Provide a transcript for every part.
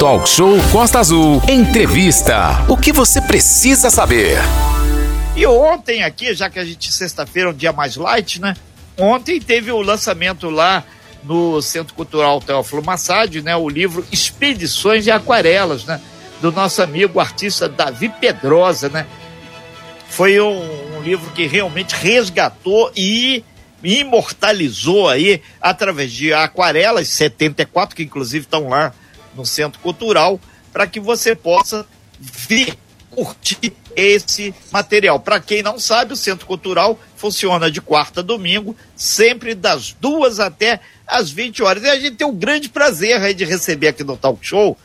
Talk Show Costa Azul. Entrevista. O que você precisa saber? E ontem aqui, já que a gente sexta-feira é um dia mais light, né? Ontem teve o lançamento lá no Centro Cultural Teófilo Massad, né? O livro Expedições e Aquarelas, né? Do nosso amigo artista Davi Pedrosa, né? Foi um, um livro que realmente resgatou e imortalizou aí através de aquarelas 74 que inclusive estão lá no Centro Cultural para que você possa ver, curtir esse material. Para quem não sabe, o Centro Cultural funciona de quarta a domingo, sempre das duas até às 20 horas. E a gente tem o grande prazer de receber aqui no Talk Show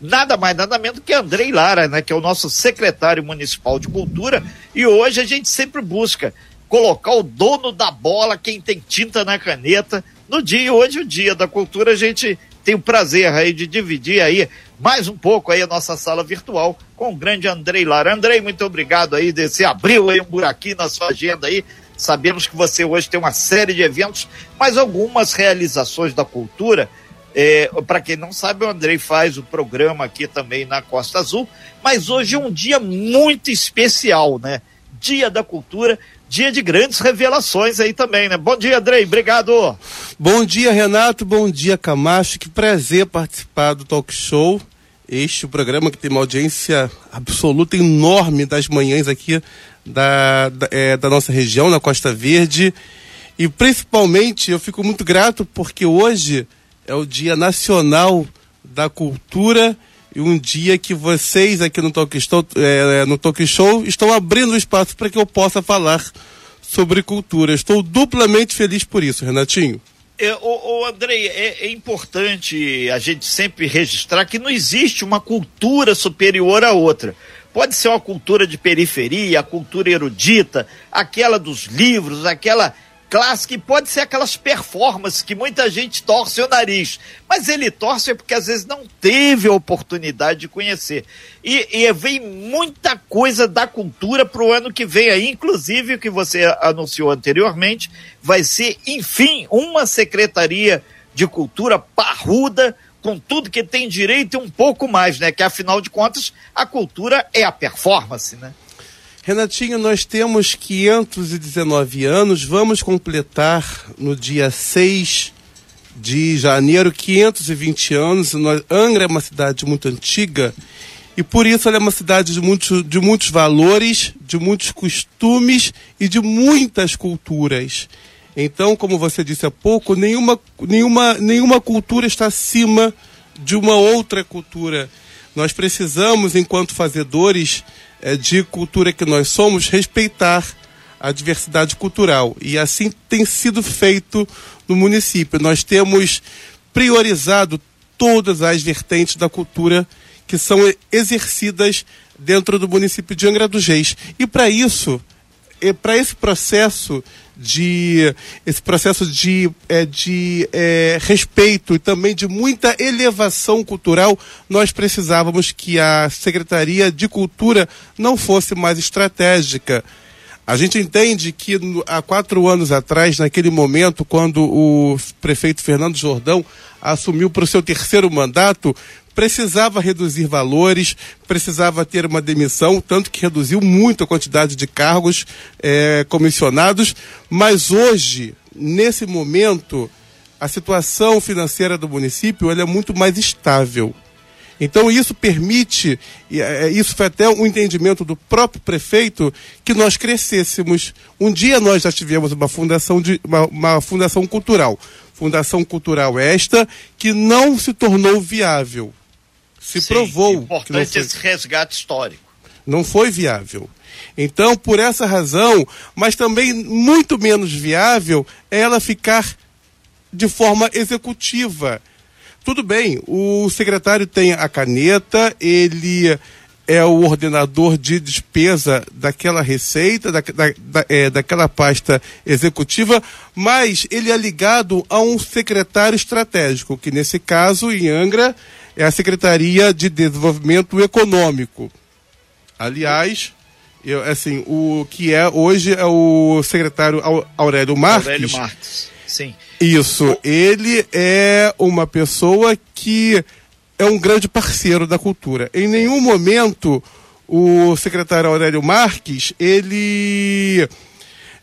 nada mais, nada menos que Andrei Lara, né, que é o nosso secretário municipal de cultura, e hoje a gente sempre busca colocar o dono da bola, quem tem tinta na caneta, no dia, hoje o dia da cultura, a gente tem o prazer aí de dividir aí mais um pouco aí a nossa sala virtual com o grande Andrei Lara. Andrei, muito obrigado aí, desse abriu aí um buraquinho na sua agenda aí, sabemos que você hoje tem uma série de eventos, mas algumas realizações da cultura, é, para quem não sabe, o Andrei faz o programa aqui também na Costa Azul, mas hoje é um dia muito especial, né? Dia da Cultura, dia de grandes revelações aí também, né? Bom dia, Andrei, obrigado. Bom dia, Renato, bom dia, Camacho, que prazer participar do Talk Show. Este programa que tem uma audiência absoluta, enorme das manhãs aqui da, da, é, da nossa região, na Costa Verde. E principalmente eu fico muito grato porque hoje é o Dia Nacional da Cultura e um dia que vocês aqui no Talk Show, é, no Talk Show estão abrindo espaço para que eu possa falar sobre cultura. Estou duplamente feliz por isso, Renatinho. É, o Andrei, é, é, importante a gente sempre registrar que não existe uma cultura superior à outra. Pode ser uma cultura de periferia, a cultura erudita, aquela dos livros, aquela clássica e pode ser aquelas performances que muita gente torce o nariz, mas ele torce porque às vezes não teve a oportunidade de conhecer. E, e vem muita coisa da cultura para o ano que vem aí, inclusive o que você anunciou anteriormente, vai ser, enfim, uma secretaria de cultura parruda, com tudo que tem direito e um pouco mais, né? Que afinal de contas, a cultura é a performance, né? Renatinho, nós temos 519 anos, vamos completar no dia 6 de janeiro 520 anos. Angra é uma cidade muito antiga e por isso ela é uma cidade de muitos, de muitos valores, de muitos costumes e de muitas culturas. Então, como você disse há pouco, nenhuma, nenhuma, nenhuma cultura está acima de uma outra cultura. Nós precisamos, enquanto fazedores é, de cultura que nós somos, respeitar a diversidade cultural. E assim tem sido feito no município. Nós temos priorizado todas as vertentes da cultura que são exercidas dentro do município de Angra dos Reis. E para isso, para esse processo de esse processo de, é, de é, respeito e também de muita elevação cultural, nós precisávamos que a Secretaria de Cultura não fosse mais estratégica. A gente entende que há quatro anos atrás, naquele momento, quando o prefeito Fernando Jordão assumiu para o seu terceiro mandato, precisava reduzir valores, precisava ter uma demissão, tanto que reduziu muito a quantidade de cargos é, comissionados, mas hoje, nesse momento, a situação financeira do município é muito mais estável. Então isso permite, é, isso foi até um entendimento do próprio prefeito, que nós crescêssemos. Um dia nós já tivemos uma fundação, de, uma, uma fundação cultural. Fundação cultural esta que não se tornou viável se Sim, provou. Importante que não foi, esse resgate histórico. Não foi viável. Então, por essa razão, mas também muito menos viável, é ela ficar de forma executiva. Tudo bem, o secretário tem a caneta, ele é o ordenador de despesa daquela receita, da, da, da, é, daquela pasta executiva, mas ele é ligado a um secretário estratégico, que nesse caso, em Angra, é a Secretaria de Desenvolvimento Econômico. Aliás, eu, assim, o que é hoje é o secretário Aurélio Marques. Aurélio Marques, sim. Isso, ele é uma pessoa que é um grande parceiro da cultura. Em nenhum momento o secretário Aurélio Marques, ele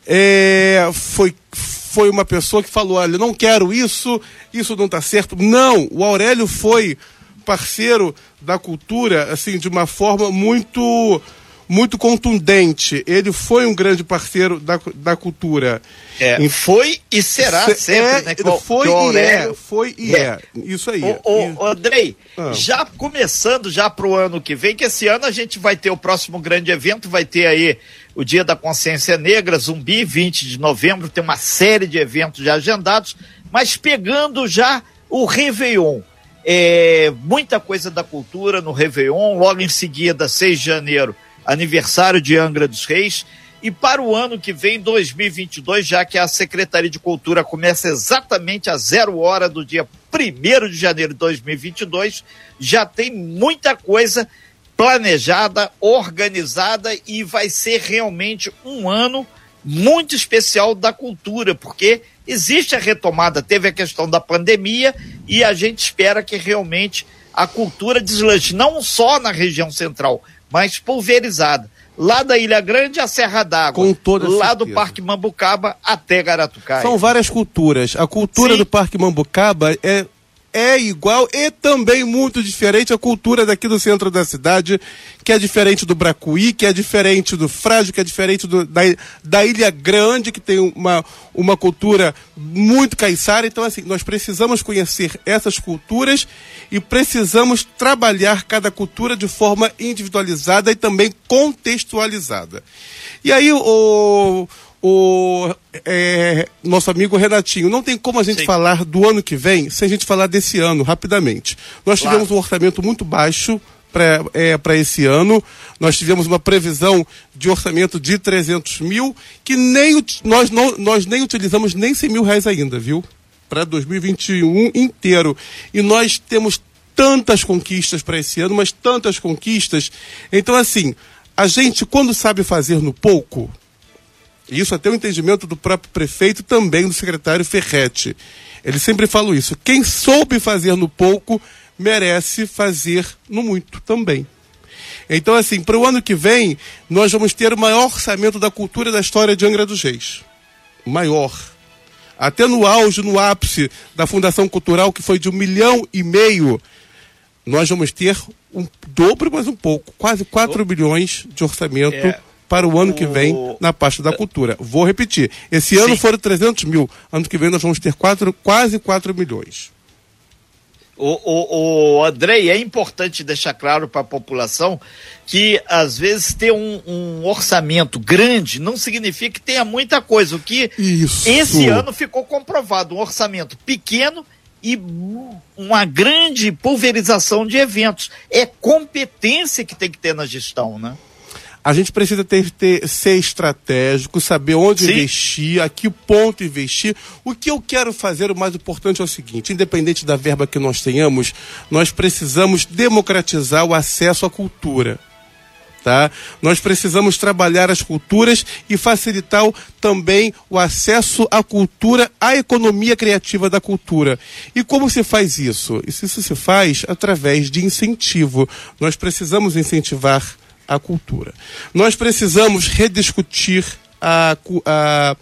é, foi, foi uma pessoa que falou, olha, não quero isso, isso não está certo. Não, o Aurélio foi parceiro da cultura, assim, de uma forma muito muito contundente. Ele foi um grande parceiro da, da cultura. É, em... Foi e será Se, sempre, é, né? foi e é, foi e é. é. Isso aí. O, o, Andrei, ah. já começando já para o ano que vem, que esse ano a gente vai ter o próximo grande evento, vai ter aí o Dia da Consciência Negra, Zumbi, 20 de novembro, tem uma série de eventos já agendados, mas pegando já o Réveillon. É, muita coisa da cultura no Réveillon, logo em seguida, 6 de janeiro, aniversário de Angra dos Reis. E para o ano que vem, 2022, já que a Secretaria de Cultura começa exatamente a zero hora do dia 1 de janeiro de 2022, já tem muita coisa planejada, organizada e vai ser realmente um ano muito especial da cultura, porque existe a retomada, teve a questão da pandemia e a gente espera que realmente a cultura deslanche, não só na região central, mas pulverizada. Lá da Ilha Grande a Serra d'Água. Com toda Lá certeza. do Parque Mambucaba até Garatucaia. São várias culturas. A cultura Sim. do Parque Mambucaba é é igual e também muito diferente a cultura daqui do centro da cidade, que é diferente do Bracuí, que é diferente do Frágil, que é diferente do, da, da Ilha Grande, que tem uma, uma cultura muito caiçara. Então, assim, nós precisamos conhecer essas culturas e precisamos trabalhar cada cultura de forma individualizada e também contextualizada. E aí, o o é, nosso amigo Renatinho, não tem como a gente Sim. falar do ano que vem sem a gente falar desse ano, rapidamente. Nós claro. tivemos um orçamento muito baixo para é, esse ano. Nós tivemos uma previsão de orçamento de 300 mil, que nem nós, não, nós nem utilizamos nem 100 mil reais ainda, viu? Para 2021 inteiro. E nós temos tantas conquistas para esse ano, mas tantas conquistas. Então, assim, a gente, quando sabe fazer no pouco, isso até o entendimento do próprio prefeito, também do secretário Ferretti. Ele sempre fala isso. Quem soube fazer no pouco, merece fazer no muito também. Então, assim, para o ano que vem, nós vamos ter o maior orçamento da cultura da história de Angra dos Reis. Maior. Até no auge, no ápice da Fundação Cultural, que foi de um milhão e meio, nós vamos ter um dobro, mas um pouco, quase 4 bilhões de orçamento. É para o ano que vem na pasta da cultura. Vou repetir, esse ano Sim. foram 300 mil, ano que vem nós vamos ter quatro, quase 4 milhões. O, o, o Andrei, é importante deixar claro para a população que às vezes ter um, um, orçamento grande não significa que tenha muita coisa. O que Isso. esse ano ficou comprovado, um orçamento pequeno e uma grande pulverização de eventos. É competência que tem que ter na gestão, né? A gente precisa ter, ter, ser estratégico, saber onde Sim. investir, a que ponto investir. O que eu quero fazer, o mais importante é o seguinte: independente da verba que nós tenhamos, nós precisamos democratizar o acesso à cultura. Tá? Nós precisamos trabalhar as culturas e facilitar também o acesso à cultura, à economia criativa da cultura. E como se faz isso? Isso, isso se faz através de incentivo. Nós precisamos incentivar a cultura. Nós precisamos rediscutir a, a,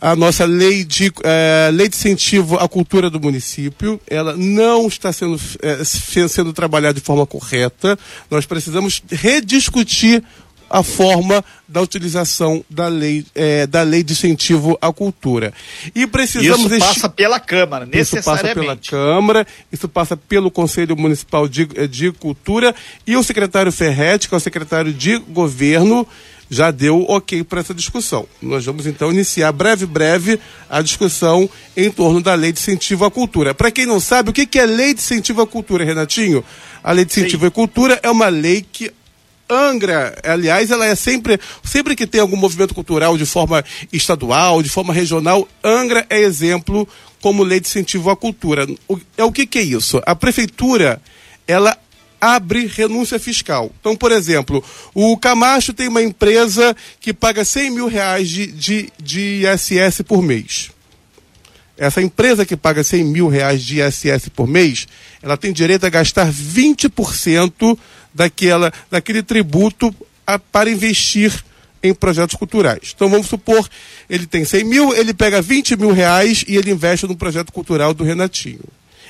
a nossa lei de, é, lei de incentivo à cultura do município. Ela não está sendo, é, sendo trabalhada de forma correta. Nós precisamos rediscutir a forma da utilização da lei, é, da lei de incentivo à cultura. E precisamos isso passa pela Câmara, necessariamente. Isso passa pela Câmara, isso passa pelo Conselho Municipal de, de Cultura e o secretário Ferretti, que é o secretário de Governo, já deu ok para essa discussão. Nós vamos então iniciar breve, breve a discussão em torno da lei de incentivo à cultura. Para quem não sabe, o que, que é lei de incentivo à cultura, Renatinho? A lei de incentivo Sim. à cultura é uma lei que Angra, aliás, ela é sempre, sempre que tem algum movimento cultural de forma estadual, de forma regional, Angra é exemplo como lei de incentivo à cultura. O, é o que, que é isso? A prefeitura, ela abre renúncia fiscal. Então, por exemplo, o Camacho tem uma empresa que paga 100 mil reais de, de, de ISS por mês. essa empresa que paga 100 mil reais de ISS por mês, ela tem direito a gastar 20% daquela, daquele tributo a, para investir em projetos culturais. Então vamos supor, ele tem 100 mil, ele pega 20 mil reais e ele investe no projeto cultural do Renatinho.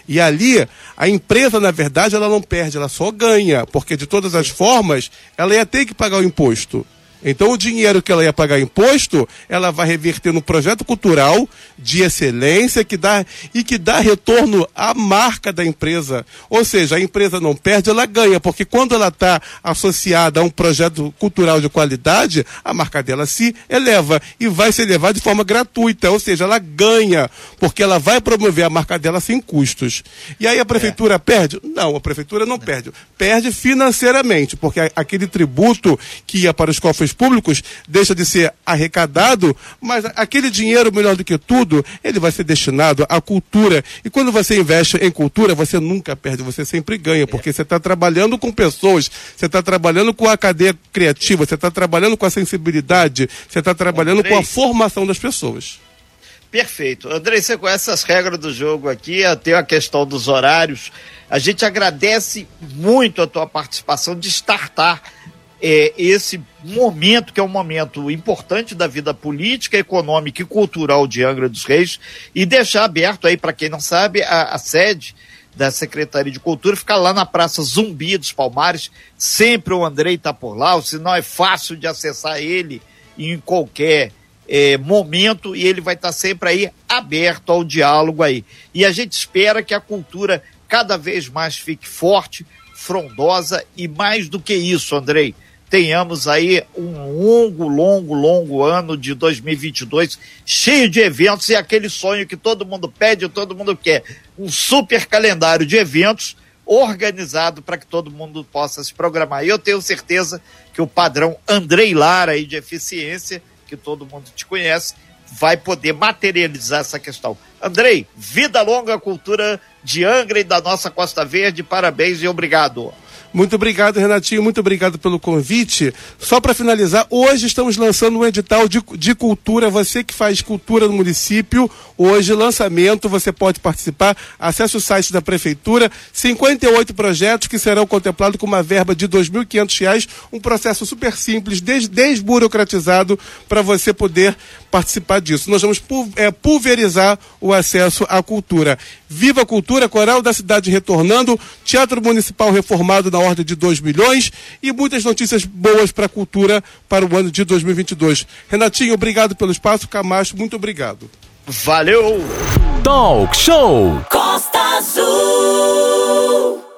E ali, a empresa, na verdade, ela não perde, ela só ganha, porque de todas as formas, ela ia ter que pagar o imposto. Então, o dinheiro que ela ia pagar imposto, ela vai reverter no projeto cultural de excelência que dá, e que dá retorno à marca da empresa. Ou seja, a empresa não perde, ela ganha, porque quando ela está associada a um projeto cultural de qualidade, a marca dela se eleva e vai se elevar de forma gratuita. Ou seja, ela ganha, porque ela vai promover a marca dela sem custos. E aí a prefeitura é. perde? Não, a prefeitura não, não perde. Perde financeiramente, porque aquele tributo que ia para os cofres públicos deixa de ser arrecadado, mas aquele dinheiro, melhor do que tudo, ele vai ser destinado à cultura. E quando você investe em cultura, você nunca perde, você sempre ganha, porque você está trabalhando com pessoas, você está trabalhando com a cadeia criativa, você está trabalhando com a sensibilidade, você está trabalhando Andrei. com a formação das pessoas. Perfeito. Andrei, você conhece as regras do jogo aqui, tem a questão dos horários. A gente agradece muito a tua participação de startar é, esse momento, que é um momento importante da vida política, econômica e cultural de Angra dos Reis, e deixar aberto aí, para quem não sabe, a, a sede da Secretaria de Cultura fica lá na Praça Zumbi dos Palmares. Sempre o Andrei está por lá, senão é fácil de acessar ele em qualquer é, momento e ele vai estar tá sempre aí aberto ao diálogo aí. E a gente espera que a cultura cada vez mais fique forte, frondosa e mais do que isso, Andrei, tenhamos aí um longo, longo, longo ano de 2022 cheio de eventos e aquele sonho que todo mundo pede, todo mundo quer, um super calendário de eventos organizado para que todo mundo possa se programar. E eu tenho certeza que o padrão Andrei Lara aí de eficiência, que todo mundo te conhece, vai poder materializar essa questão. Andrei, vida longa cultura de Angra e da nossa Costa Verde. Parabéns e obrigado. Muito obrigado, Renatinho. Muito obrigado pelo convite. Só para finalizar, hoje estamos lançando um edital de, de cultura. Você que faz cultura no município, hoje, lançamento, você pode participar. Acesse o site da Prefeitura. 58 projetos que serão contemplados com uma verba de R$ 2.500. Um processo super simples, des, desburocratizado, para você poder participar disso. Nós vamos é, pulverizar o acesso à cultura. Viva a Cultura, Coral da Cidade retornando, Teatro Municipal reformado na ordem de 2 milhões e muitas notícias boas para a cultura para o ano de 2022. Renatinho, obrigado pelo espaço. Camacho, muito obrigado. Valeu! Talk Show Costa Azul